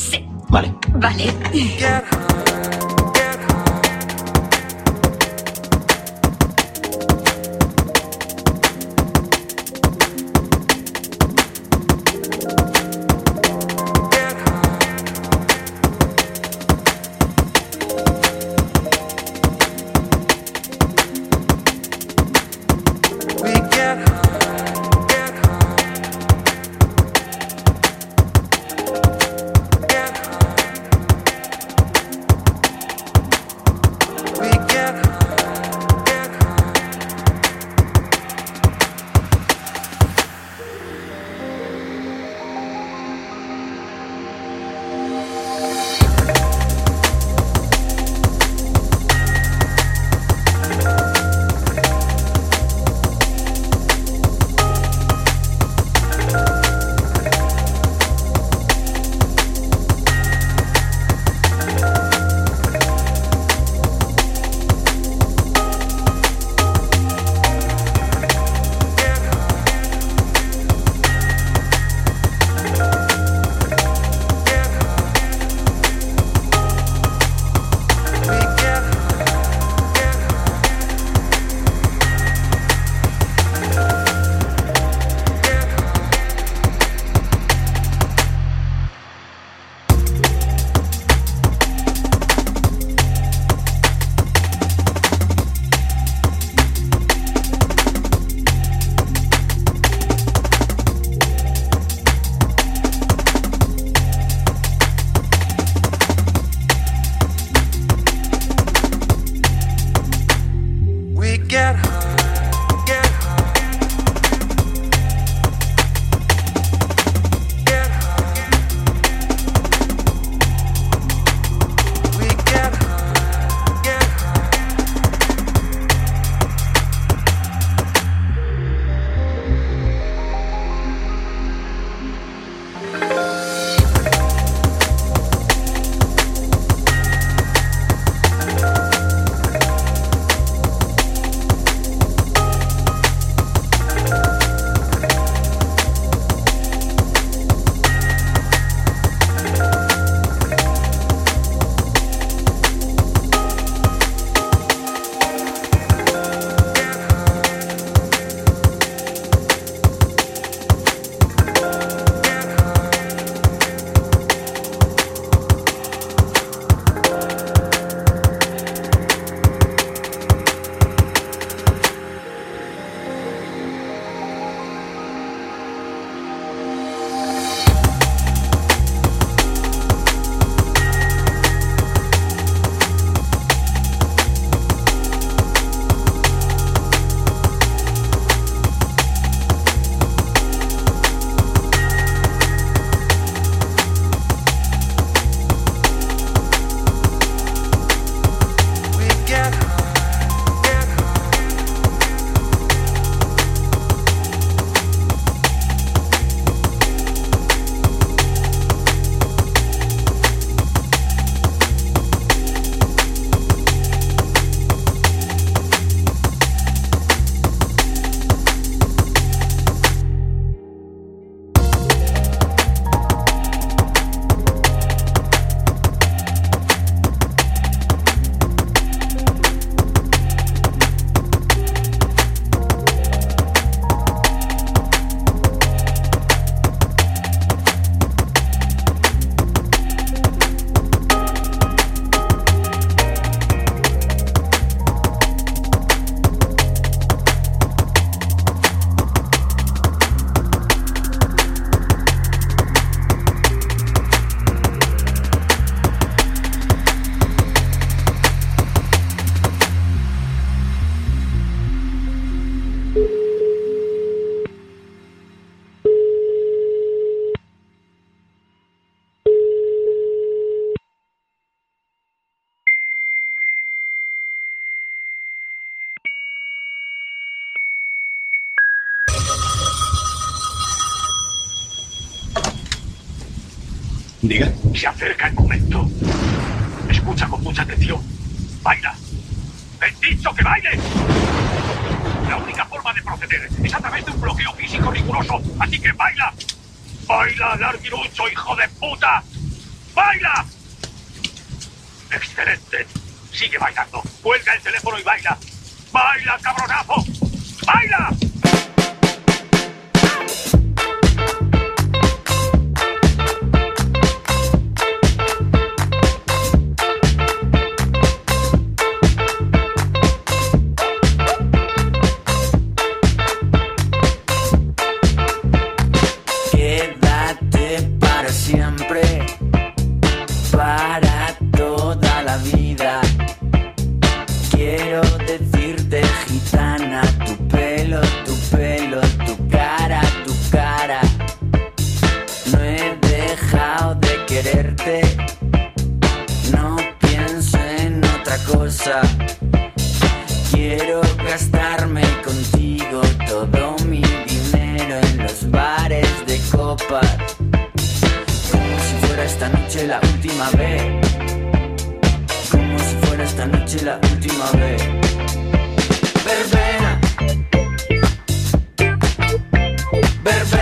Sí. Vale. Vale. Se acerca el momento. Escucha con mucha atención. Baila. ¡He dicho que baile! La única forma de proceder es a través de un bloqueo físico riguroso. Así que baila. ¡Baila, larguirucho, hijo de puta! ¡Baila! Excelente. Sigue bailando. Cuelga el teléfono y baila. ¡Baila, cabronazo! ¡Baila! Ver.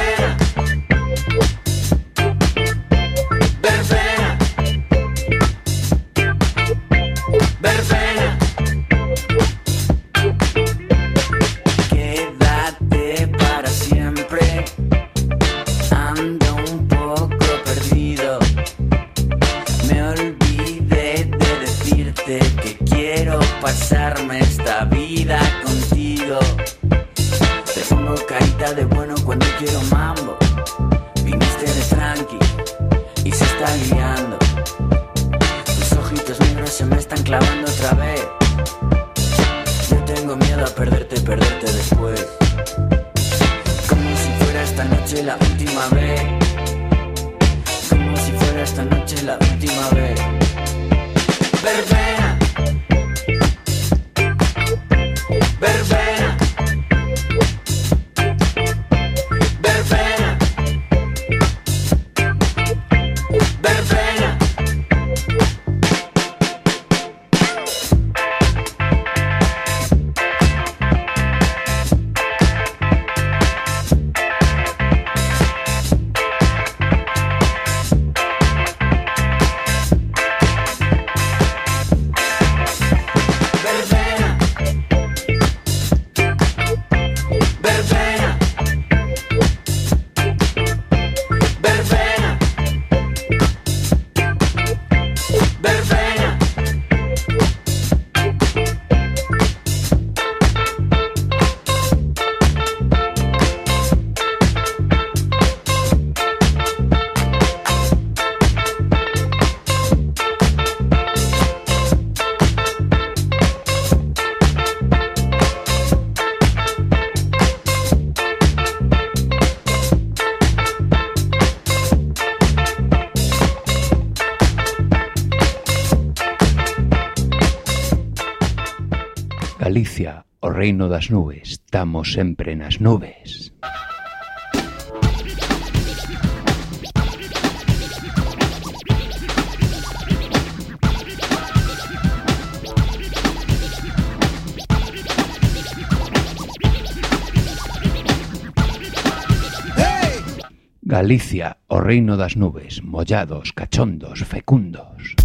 reino das nubes, estamos sempre nas nubes. Galicia, o reino das nubes, mollados, cachondos, fecundos.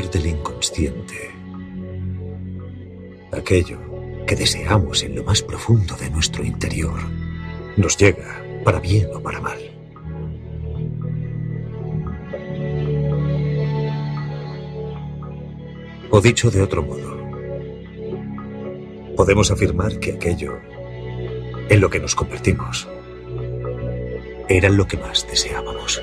Del inconsciente. Aquello que deseamos en lo más profundo de nuestro interior nos llega para bien o para mal. O dicho de otro modo, podemos afirmar que aquello en lo que nos convertimos era lo que más deseábamos.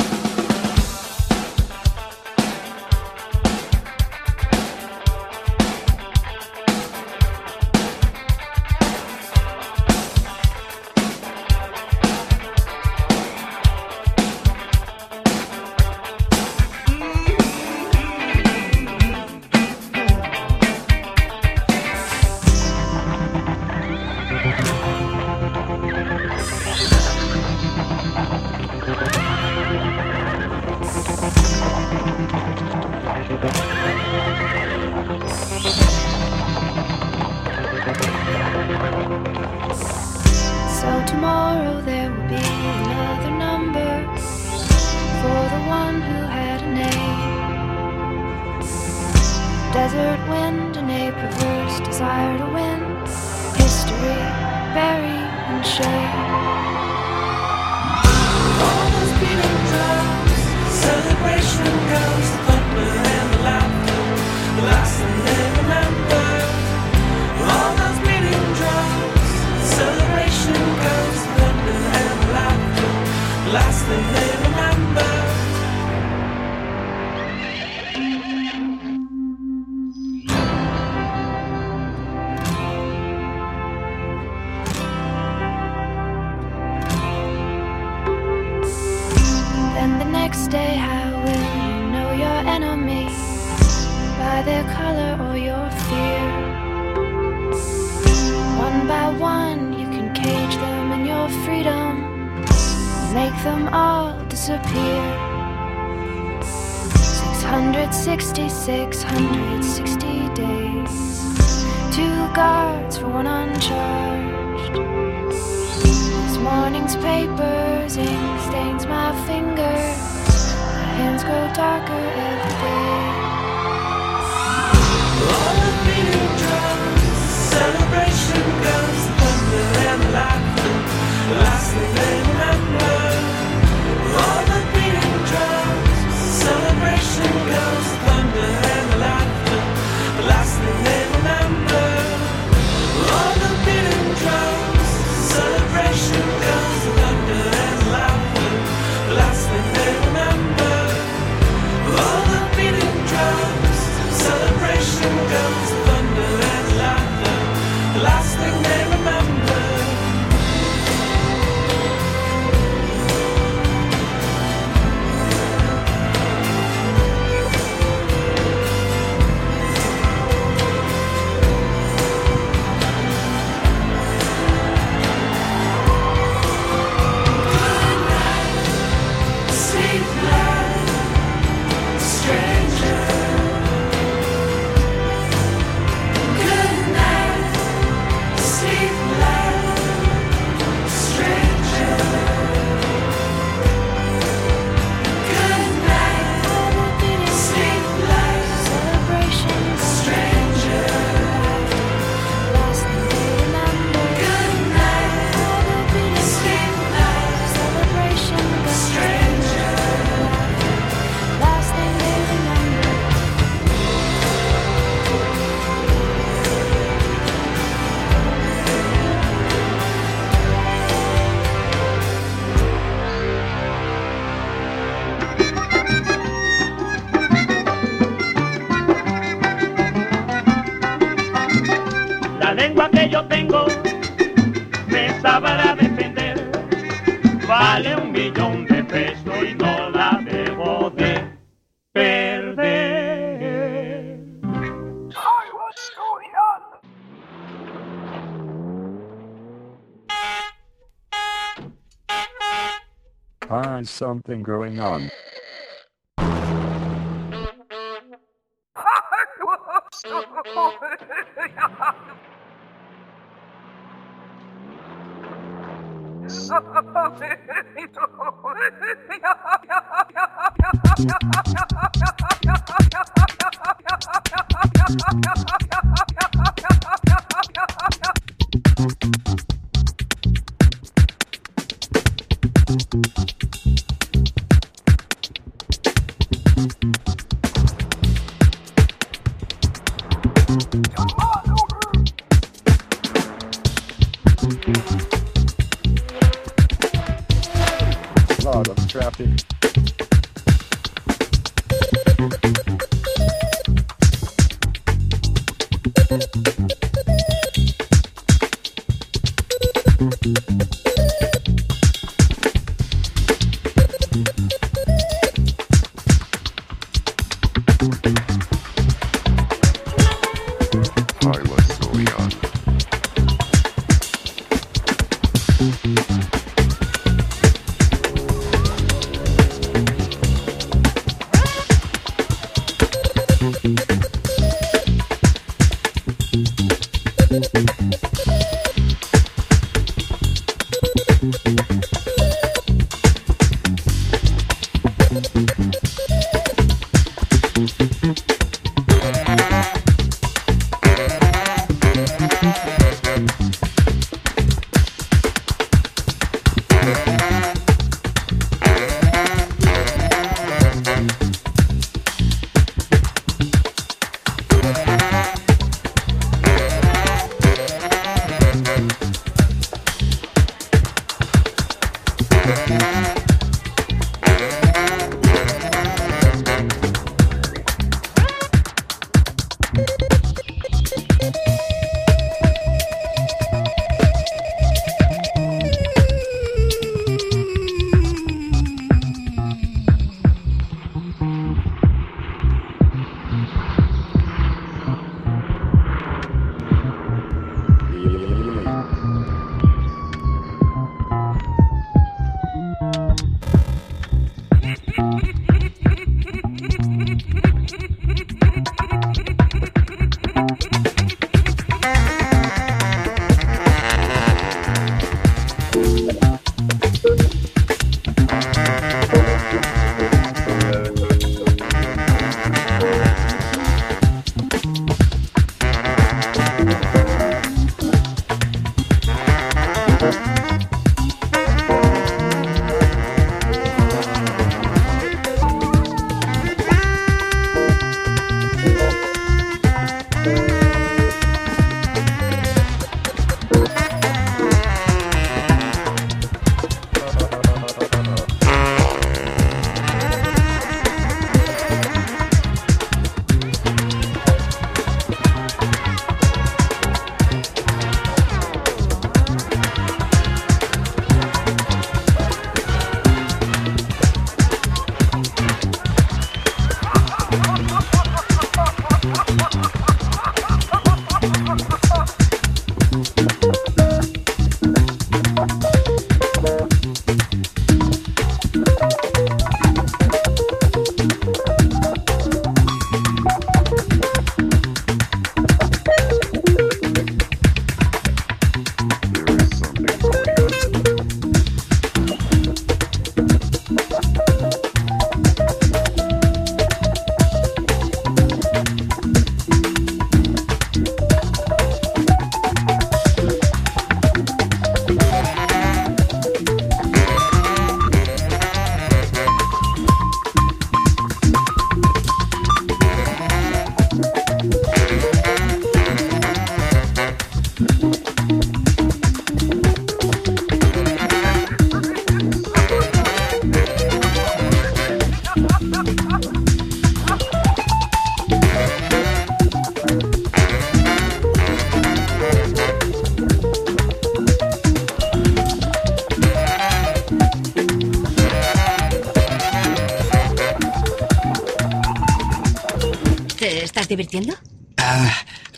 Desert wind and a perverse desire to win. History buried in shame. All those beating drums, celebration goes, the thunder and the laughter, the last thing they remember. All those beating drums, celebration goes, the thunder and the laughter, the last thing they 660, 660 days. Two guards for one uncharged. This morning's papers, ink stains my fingers. My hands grow darker every day. All the beating drums, celebration goes, thunder and laughter, last thing remember. All the beating drums, celebration goes, goes, something going on.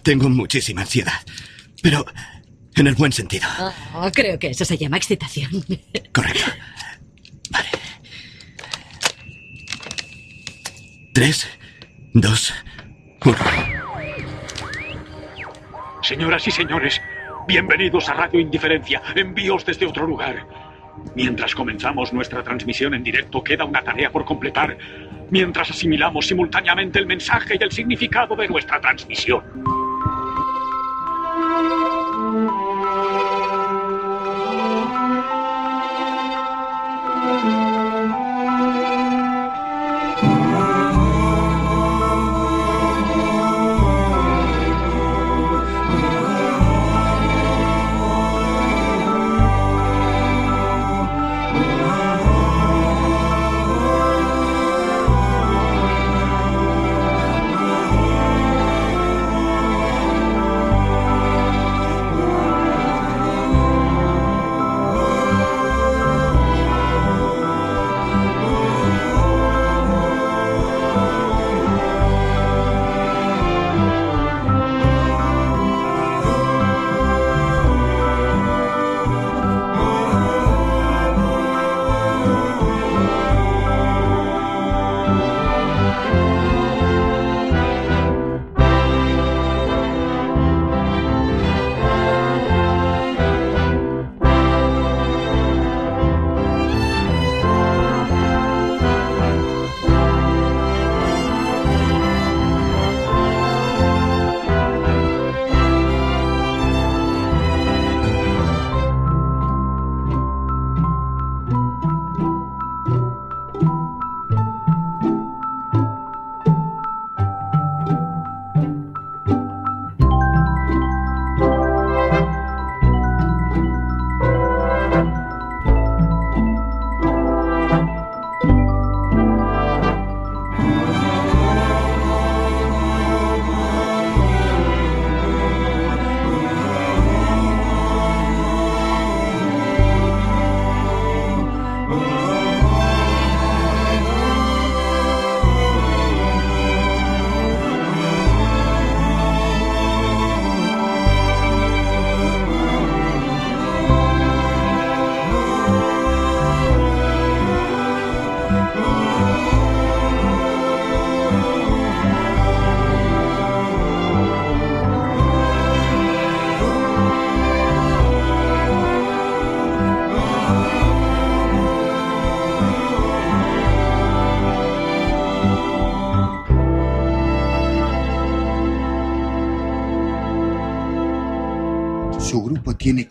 tengo muchísima ansiedad. Pero en el buen sentido. Oh, creo que eso se llama excitación. Correcto. Vale. Tres, dos, uno. Señoras y señores, bienvenidos a Radio Indiferencia, envíos desde otro lugar. Mientras comenzamos nuestra transmisión en directo, queda una tarea por completar. Mientras asimilamos simultáneamente el mensaje y el significado de nuestra transmisión.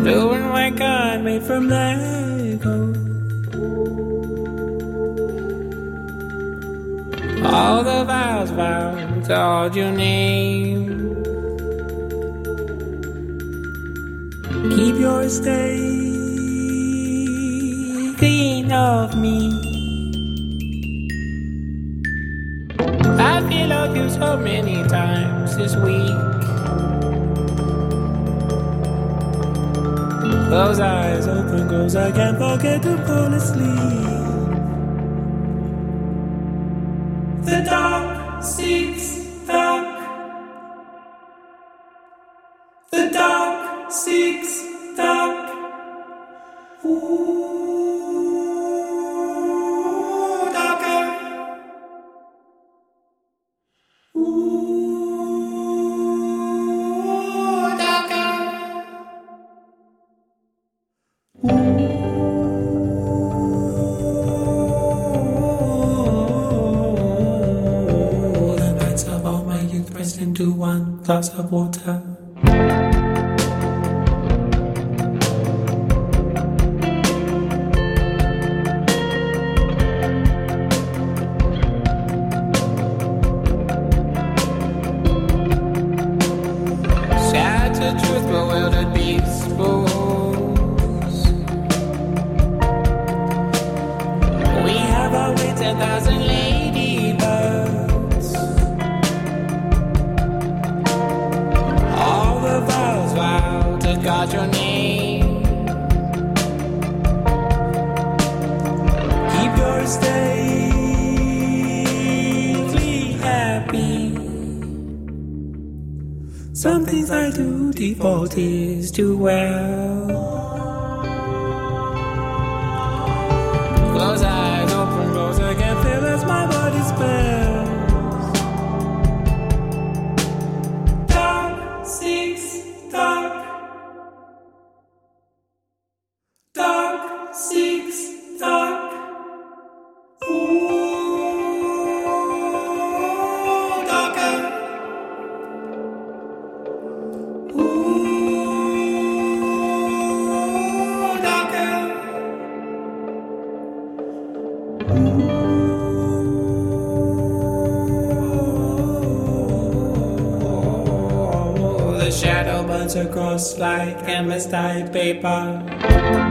Doing like God made from Lego. All the vows vowed to all your name. Keep your stay clean of me. I feel like you so many times this week. Close eyes, open close, I can't forget to fall asleep. The dark casa, for is to wear. just like MS type paper.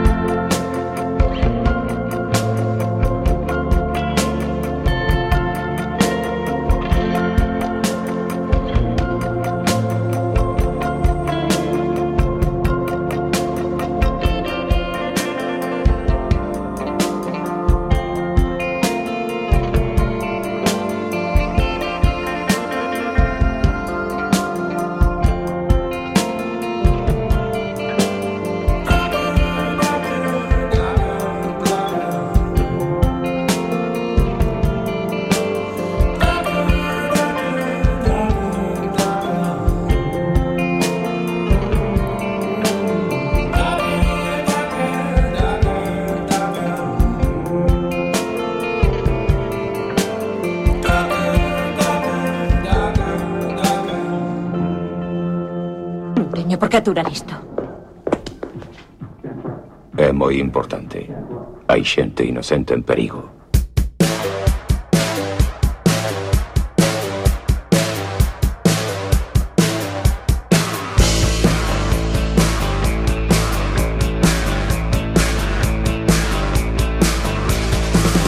Importante. Hai xente inocente en perigo.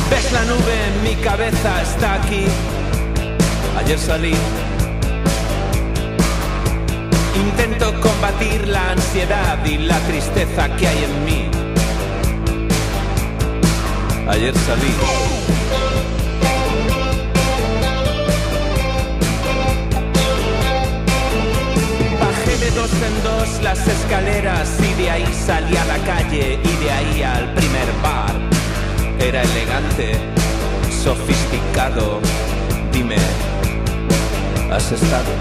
Ves la nube mi cabeza, está aquí. Ayer salí. Intento combatir la ansiedad y la tristeza que hay en mí. Ayer salí. Bajé de dos en dos las escaleras y de ahí salí a la calle y de ahí al primer bar. Era elegante, sofisticado. Dime, ¿has estado?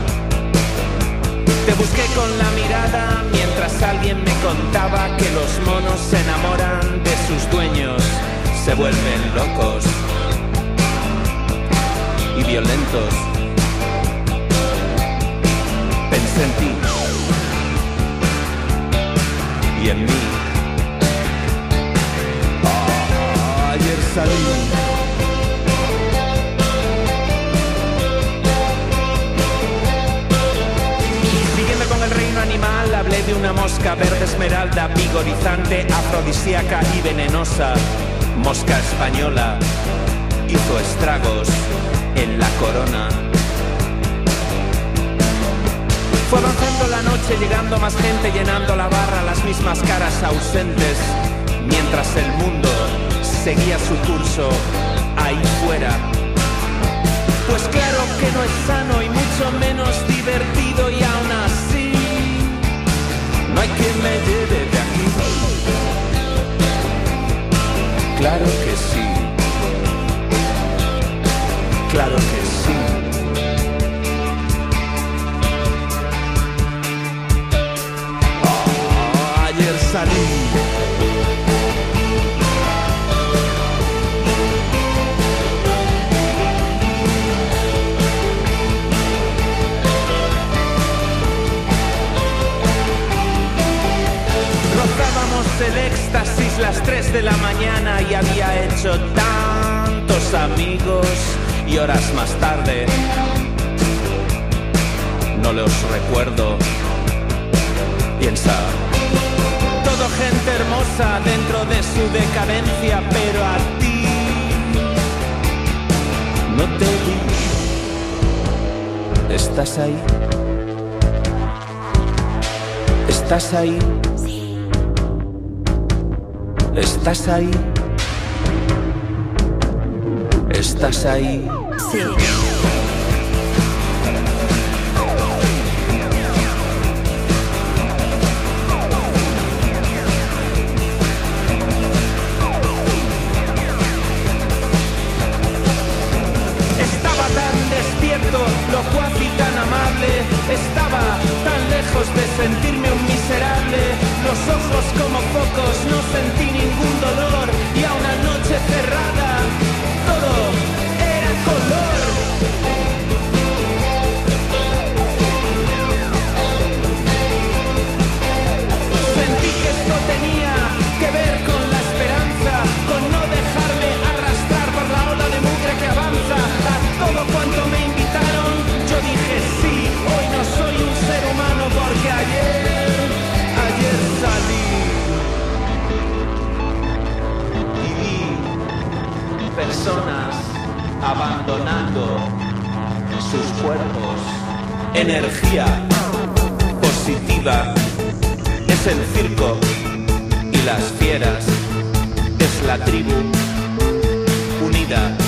Te busqué con la mirada mientras alguien me contaba que los monos se enamoran de sus dueños, se vuelven locos y violentos. Pensé en ti y en mí. Ah, ayer salí. Siguiendo con el reino animal, hablé de una mosca verde esmeralda, vigorizante, afrodisíaca y venenosa. Mosca española hizo estragos en la corona. Fue avanzando la noche, llegando más gente, llenando la barra, las mismas caras ausentes, mientras el mundo seguía su curso ahí fuera. Pues claro que no es sano y mucho menos divertido y aún así no hay quien me lleve Claro que sí. Claro que sí. Ah, ayer salí. El éxtasis las 3 de la mañana y había hecho tantos amigos y horas más tarde no los recuerdo. Piensa, todo gente hermosa dentro de su decadencia, pero a ti no te vi. ¿Estás ahí? ¿Estás ahí? ¿Estás ahí? ¿Estás ahí? Sí. Estaba tan despierto, locuaz y tan amable. Estaba tan lejos de sentirme un miserable. Los ojos como focos, no sentí personas abandonando sus cuerpos. Energía positiva es el circo y las fieras es la tribu unida.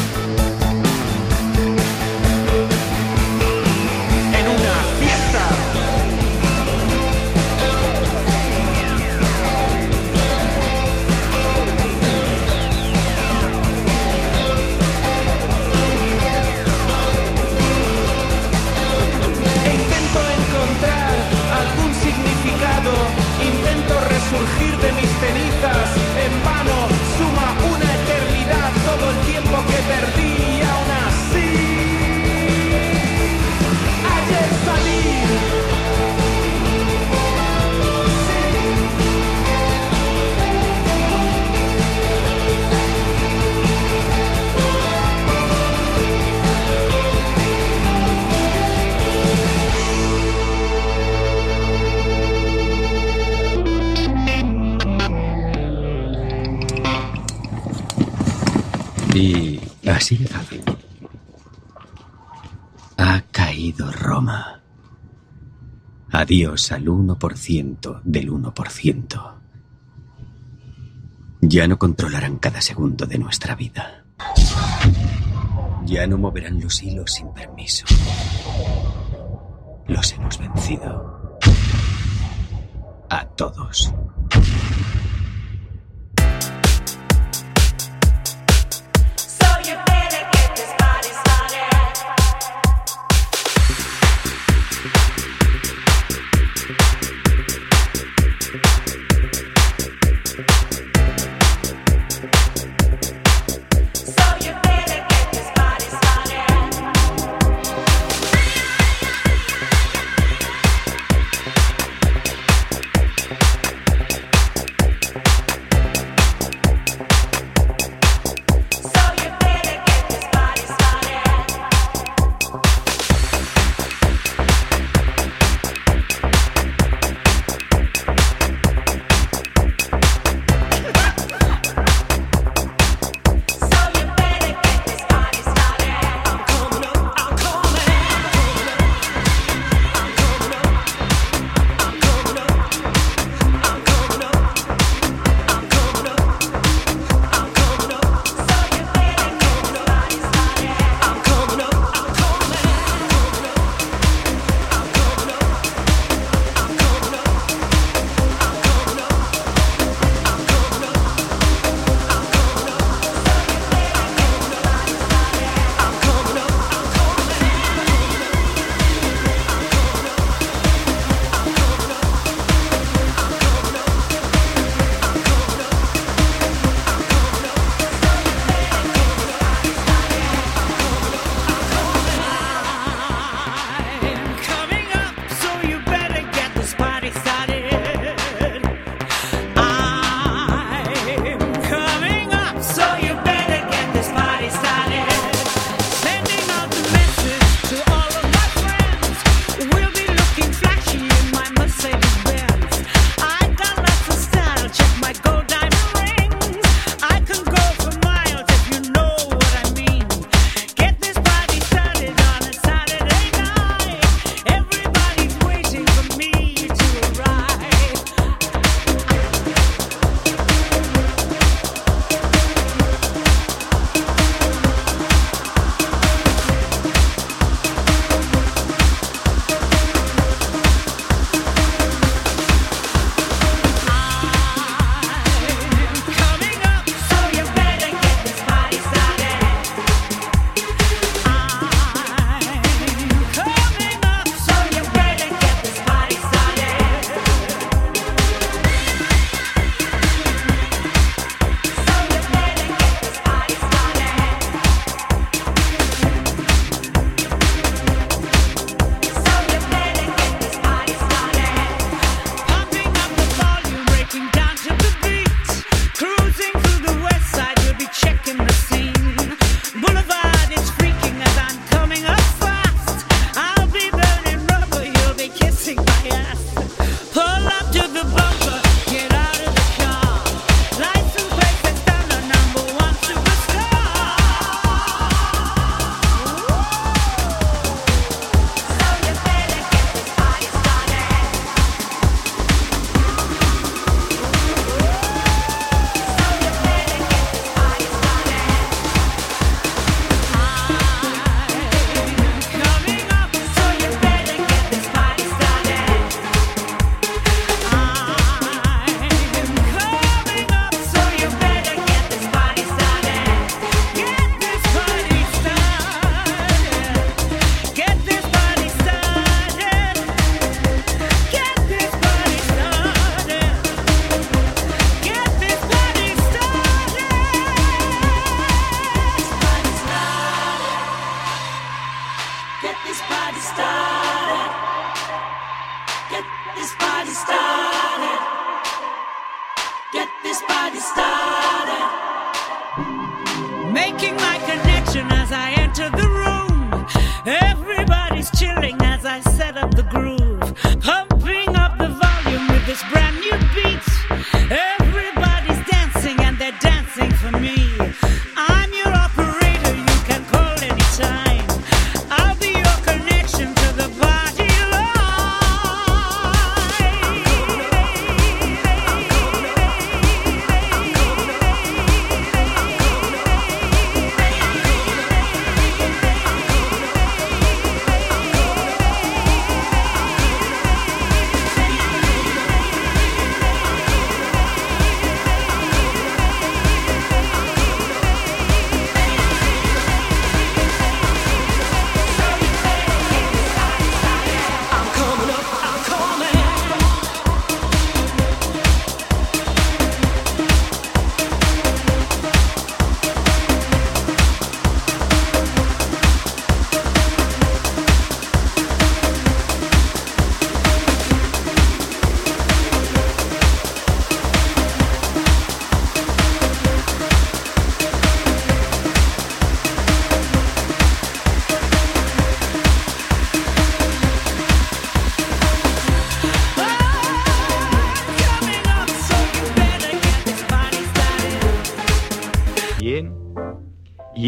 Ha caído Roma. Adiós al 1% del 1%. Ya no controlarán cada segundo de nuestra vida. Ya no moverán los hilos sin permiso. Los hemos vencido. A todos.